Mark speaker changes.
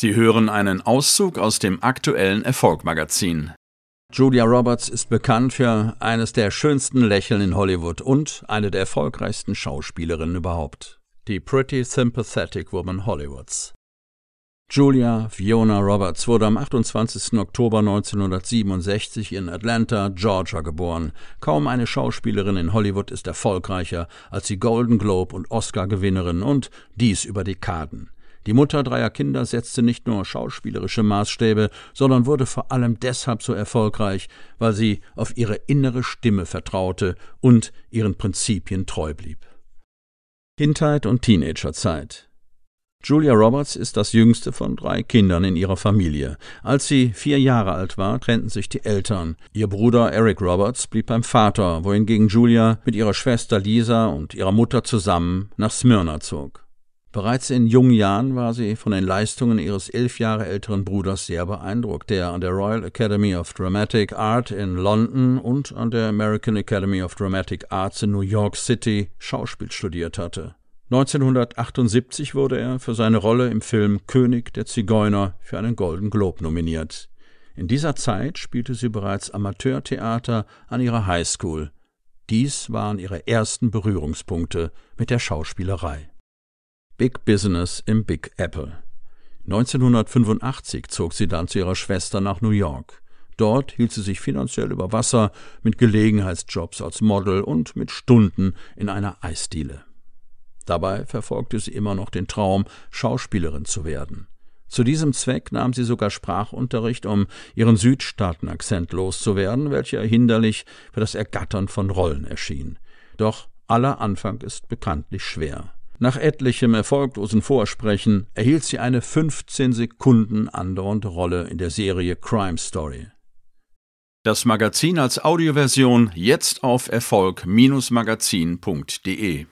Speaker 1: Sie hören einen Auszug aus dem aktuellen Erfolgmagazin.
Speaker 2: Julia Roberts ist bekannt für eines der schönsten Lächeln in Hollywood und eine der erfolgreichsten Schauspielerinnen überhaupt. Die Pretty Sympathetic Woman Hollywoods. Julia Fiona Roberts wurde am 28. Oktober 1967 in Atlanta, Georgia geboren. Kaum eine Schauspielerin in Hollywood ist erfolgreicher als die Golden Globe und Oscar-Gewinnerin und dies über Dekaden. Die Mutter dreier Kinder setzte nicht nur schauspielerische Maßstäbe, sondern wurde vor allem deshalb so erfolgreich, weil sie auf ihre innere Stimme vertraute und ihren Prinzipien treu blieb. Kindheit und Teenagerzeit Julia Roberts ist das jüngste von drei Kindern in ihrer Familie. Als sie vier Jahre alt war, trennten sich die Eltern. Ihr Bruder Eric Roberts blieb beim Vater, wohingegen Julia mit ihrer Schwester Lisa und ihrer Mutter zusammen nach Smyrna zog. Bereits in jungen Jahren war sie von den Leistungen ihres elf Jahre älteren Bruders sehr beeindruckt, der an der Royal Academy of Dramatic Art in London und an der American Academy of Dramatic Arts in New York City Schauspiel studiert hatte. 1978 wurde er für seine Rolle im Film König der Zigeuner für einen Golden Globe nominiert. In dieser Zeit spielte sie bereits Amateurtheater an ihrer Highschool. Dies waren ihre ersten Berührungspunkte mit der Schauspielerei. Big Business im Big Apple. 1985 zog sie dann zu ihrer Schwester nach New York. Dort hielt sie sich finanziell über Wasser mit Gelegenheitsjobs als Model und mit Stunden in einer Eisdiele. Dabei verfolgte sie immer noch den Traum, Schauspielerin zu werden. Zu diesem Zweck nahm sie sogar Sprachunterricht, um ihren Südstaatenakzent loszuwerden, welcher hinderlich für das Ergattern von Rollen erschien. Doch aller Anfang ist bekanntlich schwer. Nach etlichem erfolglosen Vorsprechen erhielt sie eine 15 Sekunden andauernde Rolle in der Serie Crime Story.
Speaker 1: Das Magazin als Audioversion jetzt auf Erfolg-magazin.de